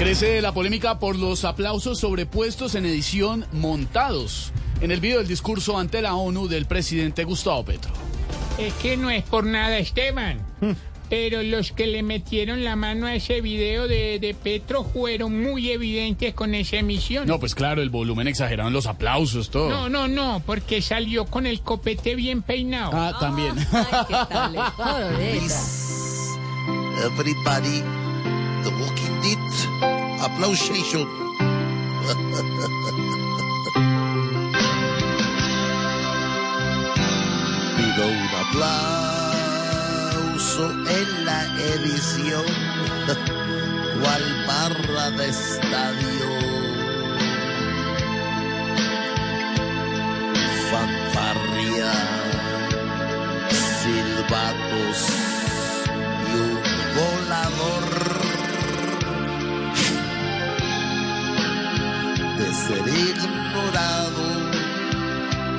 Crece la polémica por los aplausos sobrepuestos en edición montados en el video del discurso ante la ONU del presidente Gustavo Petro. Es que no es por nada, Esteban. Pero los que le metieron la mano a ese video de, de Petro fueron muy evidentes con esa emisión. No, pues claro, el volumen exagerado los aplausos, todo. No, no, no, porque salió con el copete bien peinado. Ah, también. Ay, ¿qué tal? Everybody, The Walking Dead, applausation. Pido un aplauso en la edición, cual barra de estadio. Fanfarria, silbatos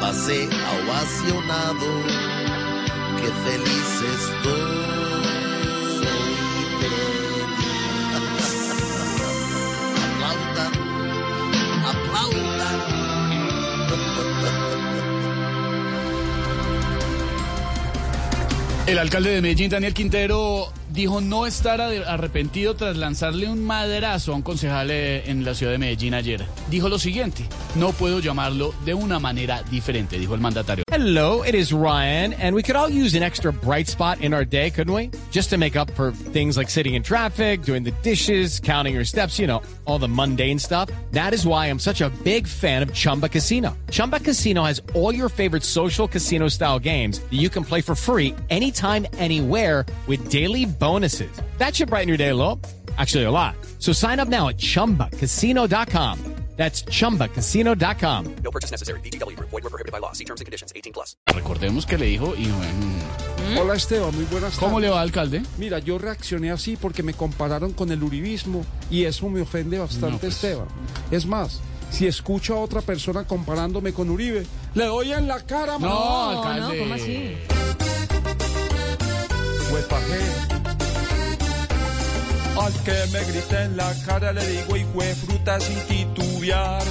pasé ovacionado. Qué feliz estoy. Aplaudan, aplaudan. El alcalde de Medellín, Daniel Quintero, dijo no estar ar- arrepentido tras lanzarle un maderazo a un concejal eh, en la ciudad de Medellín ayer. Dijo lo siguiente, no puedo llamarlo de una manera diferente, dijo el mandatario. Hello, it is Ryan, and we could all use an extra bright spot in our day, couldn't we? Just to make up for things like sitting in traffic, doing the dishes, counting your steps, you know, all the mundane stuff. That is why I'm such a big fan of Chumba Casino. Chumba Casino has all your favorite social casino style games that you can play for free anytime, anywhere with daily bonuses. That should brighten your day a little. Actually, a lot. So sign up now at chumbacasino.com. That's chumbacasino.com. Recordemos que le dijo y bueno, Hola Esteban, muy buenas tardes. ¿cómo le va, alcalde? Mira, yo reaccioné así porque me compararon con el uribismo y eso me ofende bastante, No, pues. Esteban. Es más, si escucho a otra persona comparándome con Uribe, le doy en la cara, mano. No, alcalde. no, ¿cómo así? Huepajé. Que me grite en la cara le digo y fruta sin titubear.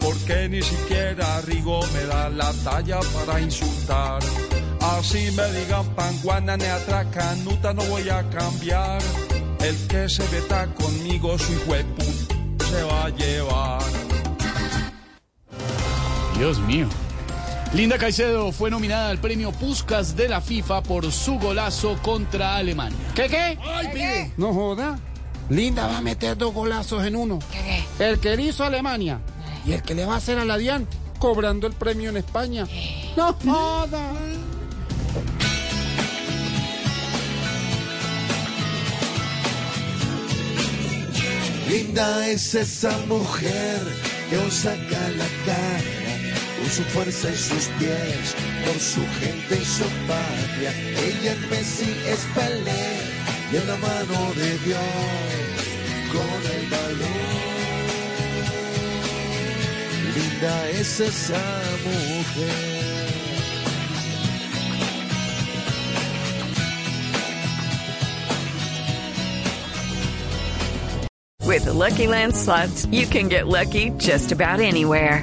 Porque ni siquiera Rigo me da la talla para insultar. Así me digan panguana, neatra, nuta, no voy a cambiar. El que se veta conmigo, su huepu, se va a llevar. Dios mío. Linda Caicedo fue nominada al premio Puskas de la FIFA por su golazo contra Alemania. ¿Qué, qué? No joda. Linda va a meter dos golazos en uno. El que le hizo a Alemania y el que le va a hacer a la Dian cobrando el premio en España. No joda. Linda es esa mujer que os saca la cara con su fuerza y sus pies, por su gente y su patria. Ella en Messi es Pelé y en la mano de Dios con el. Linda es esa mujer. With the Lucky Land slots, you can get lucky just about anywhere.